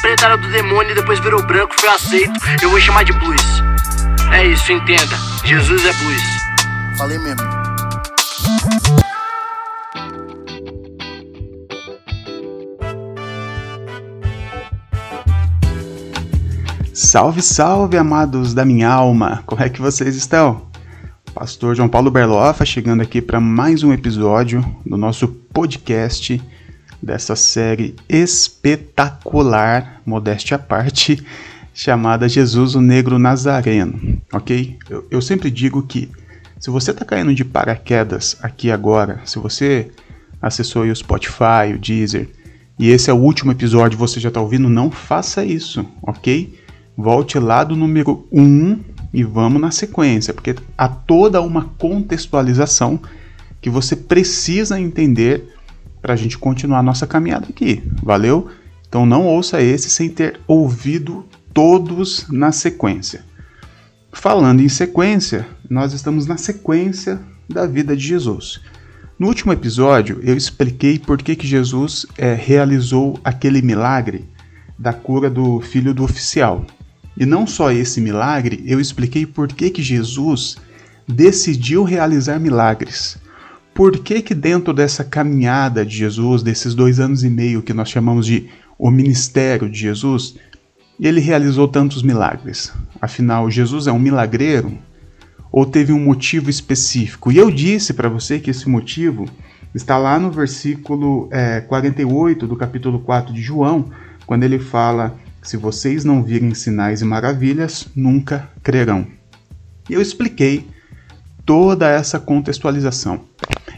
preta era do demônio e depois virou branco, foi aceito. Eu vou chamar de blues. É isso, entenda. Jesus é blues. Falei mesmo. Salve, salve, amados da minha alma! Como é que vocês estão? Pastor João Paulo Berlofa chegando aqui para mais um episódio do nosso podcast dessa série espetacular, modéstia à parte, chamada Jesus o Negro Nazareno, ok? Eu, eu sempre digo que se você está caindo de paraquedas aqui agora, se você acessou o Spotify, o Deezer, e esse é o último episódio você já está ouvindo, não faça isso, ok? Volte lá do número 1 e vamos na sequência, porque há toda uma contextualização que você precisa entender para a gente continuar nossa caminhada aqui, valeu? Então não ouça esse sem ter ouvido todos na sequência. Falando em sequência, nós estamos na sequência da vida de Jesus. No último episódio, eu expliquei por que, que Jesus é, realizou aquele milagre da cura do filho do oficial. E não só esse milagre, eu expliquei por que, que Jesus decidiu realizar milagres. Por que, que dentro dessa caminhada de Jesus, desses dois anos e meio que nós chamamos de o ministério de Jesus, ele realizou tantos milagres? Afinal, Jesus é um milagreiro? Ou teve um motivo específico? E eu disse para você que esse motivo está lá no versículo é, 48 do capítulo 4 de João, quando ele fala se vocês não virem sinais e maravilhas, nunca crerão. Eu expliquei toda essa contextualização.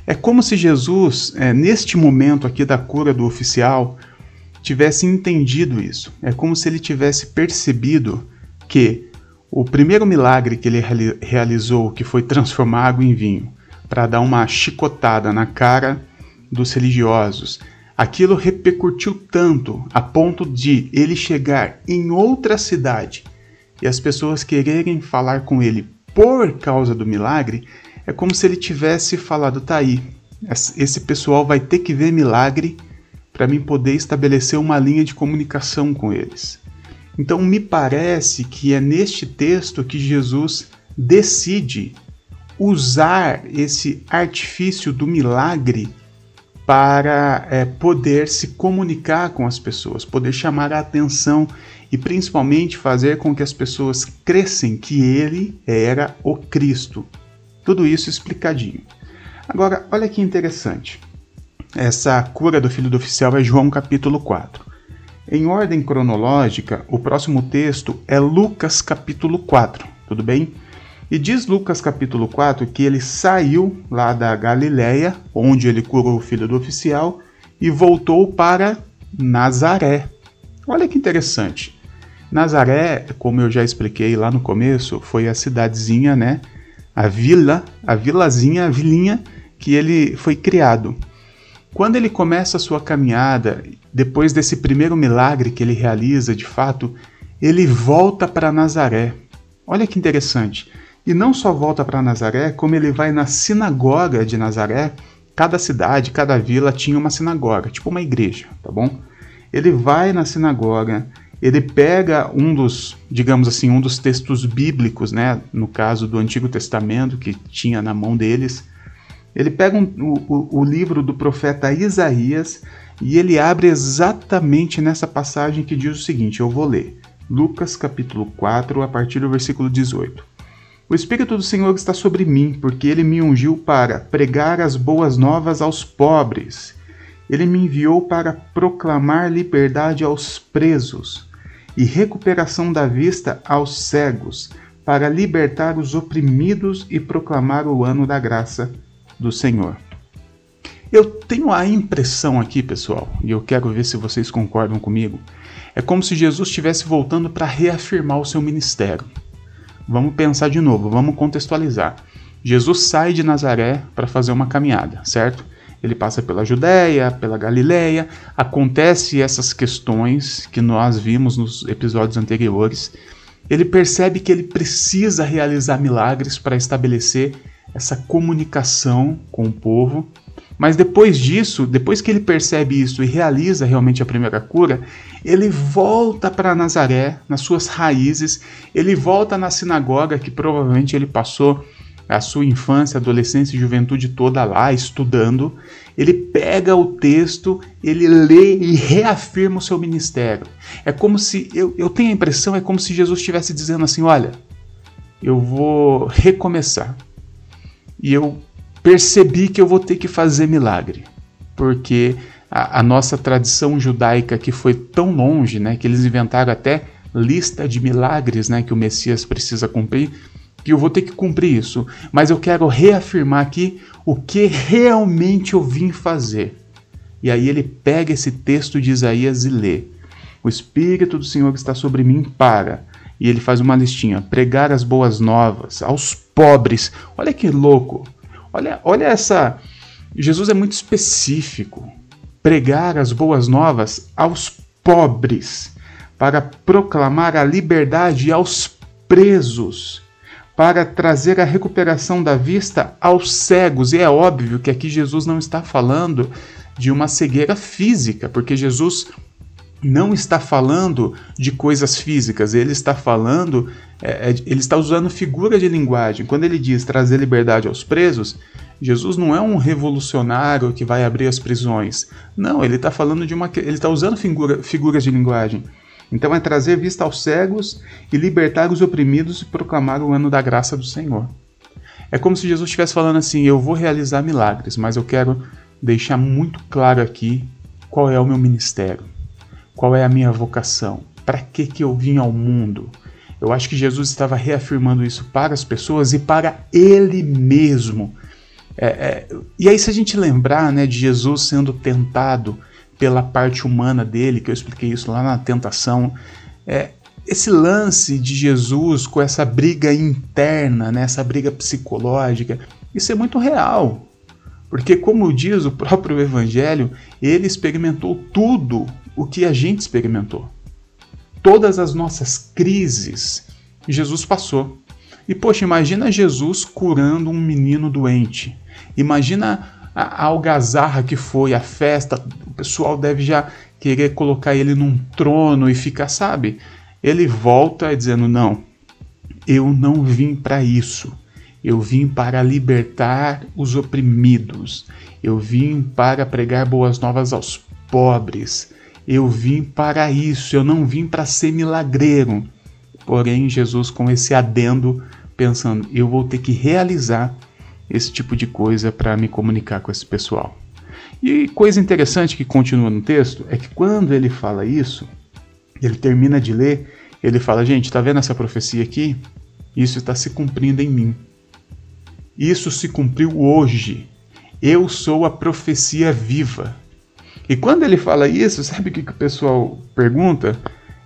É como se Jesus, é, neste momento aqui da cura do oficial, tivesse entendido isso. É como se ele tivesse percebido que o primeiro milagre que ele realizou, que foi transformar água em vinho, para dar uma chicotada na cara dos religiosos, Aquilo repercutiu tanto a ponto de ele chegar em outra cidade e as pessoas quererem falar com ele por causa do milagre, é como se ele tivesse falado: tá aí, esse pessoal vai ter que ver milagre para mim poder estabelecer uma linha de comunicação com eles. Então, me parece que é neste texto que Jesus decide usar esse artifício do milagre para é, poder se comunicar com as pessoas, poder chamar a atenção e principalmente fazer com que as pessoas crescem que ele era o Cristo. Tudo isso explicadinho. Agora, olha que interessante. Essa cura do filho do oficial é João capítulo 4. Em ordem cronológica, o próximo texto é Lucas capítulo 4, tudo bem? E diz Lucas capítulo 4 que ele saiu lá da Galiléia, onde ele curou o filho do oficial, e voltou para Nazaré. Olha que interessante. Nazaré, como eu já expliquei lá no começo, foi a cidadezinha, né? A vila, a vilazinha, a vilinha que ele foi criado. Quando ele começa a sua caminhada, depois desse primeiro milagre que ele realiza, de fato, ele volta para Nazaré. Olha que interessante. E não só volta para Nazaré, como ele vai na sinagoga de Nazaré. Cada cidade, cada vila tinha uma sinagoga, tipo uma igreja, tá bom? Ele vai na sinagoga, ele pega um dos, digamos assim, um dos textos bíblicos, né? No caso do Antigo Testamento, que tinha na mão deles. Ele pega um, o, o livro do profeta Isaías e ele abre exatamente nessa passagem que diz o seguinte: eu vou ler. Lucas capítulo 4, a partir do versículo 18. O Espírito do Senhor está sobre mim, porque ele me ungiu para pregar as boas novas aos pobres. Ele me enviou para proclamar liberdade aos presos e recuperação da vista aos cegos, para libertar os oprimidos e proclamar o ano da graça do Senhor. Eu tenho a impressão aqui, pessoal, e eu quero ver se vocês concordam comigo, é como se Jesus estivesse voltando para reafirmar o seu ministério. Vamos pensar de novo, vamos contextualizar. Jesus sai de Nazaré para fazer uma caminhada, certo? Ele passa pela Judéia, pela Galileia, acontece essas questões que nós vimos nos episódios anteriores. Ele percebe que ele precisa realizar milagres para estabelecer essa comunicação com o povo. Mas depois disso, depois que ele percebe isso e realiza realmente a primeira cura, ele volta para Nazaré, nas suas raízes, ele volta na sinagoga que provavelmente ele passou a sua infância, adolescência e juventude toda lá estudando. Ele pega o texto, ele lê e reafirma o seu ministério. É como se, eu, eu tenho a impressão, é como se Jesus estivesse dizendo assim: olha, eu vou recomeçar. E eu percebi que eu vou ter que fazer milagre, porque a, a, nossa tradição judaica que foi tão longe, né, que eles inventaram até lista de milagres, né, que o Messias precisa cumprir, que eu vou ter que cumprir isso. Mas eu quero reafirmar aqui o que realmente eu vim fazer. E aí ele pega esse texto de Isaías e lê: O Espírito do Senhor está sobre mim para. E ele faz uma listinha: pregar as boas novas aos pobres. Olha que louco! Olha, olha essa. Jesus é muito específico. Pregar as boas novas aos pobres, para proclamar a liberdade aos presos, para trazer a recuperação da vista aos cegos. E é óbvio que aqui Jesus não está falando de uma cegueira física, porque Jesus não está falando de coisas físicas, ele está falando, é, é, ele está usando figura de linguagem. Quando ele diz trazer liberdade aos presos, Jesus não é um revolucionário que vai abrir as prisões. Não, ele está falando de uma, ele está usando figura, figuras de linguagem. Então é trazer vista aos cegos e libertar os oprimidos e proclamar o ano da graça do Senhor. É como se Jesus estivesse falando assim: eu vou realizar milagres, mas eu quero deixar muito claro aqui qual é o meu ministério. Qual é a minha vocação? Para que, que eu vim ao mundo? Eu acho que Jesus estava reafirmando isso para as pessoas e para ele mesmo. É, é, e aí, se a gente lembrar né, de Jesus sendo tentado pela parte humana dele, que eu expliquei isso lá na tentação, é, esse lance de Jesus com essa briga interna, né, essa briga psicológica, isso é muito real. Porque, como diz o próprio Evangelho, ele experimentou tudo o que a gente experimentou. Todas as nossas crises, Jesus passou. E poxa, imagina Jesus curando um menino doente. Imagina a, algazarra que foi, a festa. O pessoal deve já querer colocar ele num trono e ficar, sabe? Ele volta dizendo: Não, eu não vim para isso. Eu vim para libertar os oprimidos. Eu vim para pregar boas novas aos pobres. Eu vim para isso, eu não vim para ser milagreiro. Porém, Jesus, com esse adendo, pensando, eu vou ter que realizar esse tipo de coisa para me comunicar com esse pessoal. E coisa interessante que continua no texto é que quando ele fala isso, ele termina de ler, ele fala: Gente, tá vendo essa profecia aqui? Isso está se cumprindo em mim. Isso se cumpriu hoje. Eu sou a profecia viva. E quando ele fala isso, sabe o que, que o pessoal pergunta?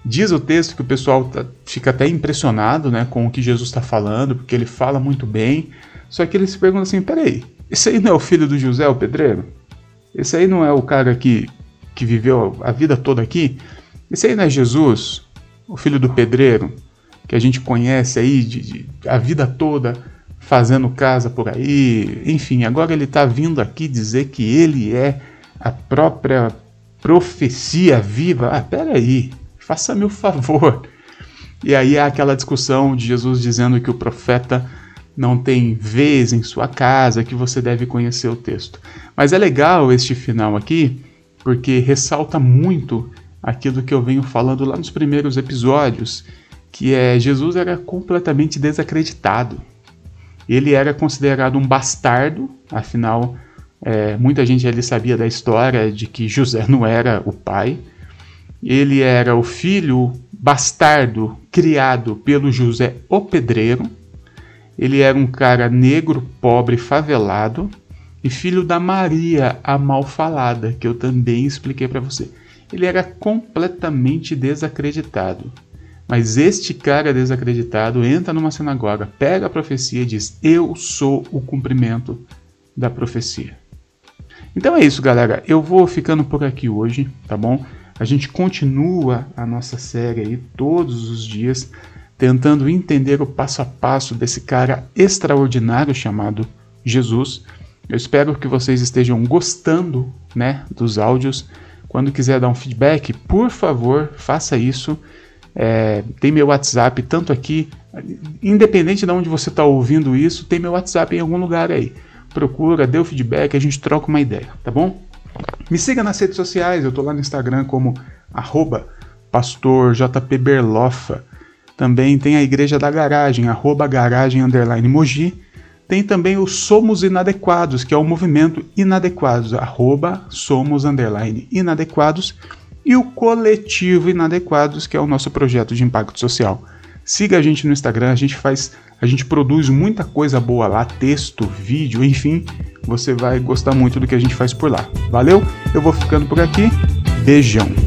Diz o texto que o pessoal tá, fica até impressionado né, com o que Jesus está falando, porque ele fala muito bem. Só que eles se perguntam assim: peraí, esse aí não é o filho do José, o pedreiro? Esse aí não é o cara que, que viveu a vida toda aqui? Esse aí não é Jesus, o filho do pedreiro, que a gente conhece aí de, de a vida toda fazendo casa por aí? Enfim, agora ele está vindo aqui dizer que ele é a própria profecia viva. Ah, peraí, faça-me o favor. E aí há aquela discussão de Jesus dizendo que o profeta não tem vez em sua casa, que você deve conhecer o texto. Mas é legal este final aqui, porque ressalta muito aquilo que eu venho falando lá nos primeiros episódios, que é Jesus era completamente desacreditado. Ele era considerado um bastardo, afinal é, muita gente ali sabia da história de que José não era o pai. Ele era o filho bastardo criado pelo José o pedreiro. Ele era um cara negro, pobre, favelado e filho da Maria a malfalada, que eu também expliquei para você. Ele era completamente desacreditado. Mas este cara desacreditado entra numa sinagoga, pega a profecia e diz: Eu sou o cumprimento da profecia. Então é isso, galera. Eu vou ficando por aqui hoje, tá bom? A gente continua a nossa série aí todos os dias, tentando entender o passo a passo desse cara extraordinário chamado Jesus. Eu espero que vocês estejam gostando, né, dos áudios. Quando quiser dar um feedback, por favor, faça isso. É, tem meu WhatsApp tanto aqui, independente de onde você está ouvindo isso, tem meu WhatsApp em algum lugar aí. Procura, dê o feedback, a gente troca uma ideia, tá bom? Me siga nas redes sociais, eu tô lá no Instagram como arroba pastorjpberlofa. Também tem a Igreja da Garagem, arroba garagem underline. Tem também o Somos Inadequados, que é o movimento Inadequados, arroba somos underline inadequados. E o Coletivo Inadequados, que é o nosso projeto de impacto social. Siga a gente no Instagram, a gente faz, a gente produz muita coisa boa lá, texto, vídeo, enfim, você vai gostar muito do que a gente faz por lá. Valeu? Eu vou ficando por aqui. Beijão.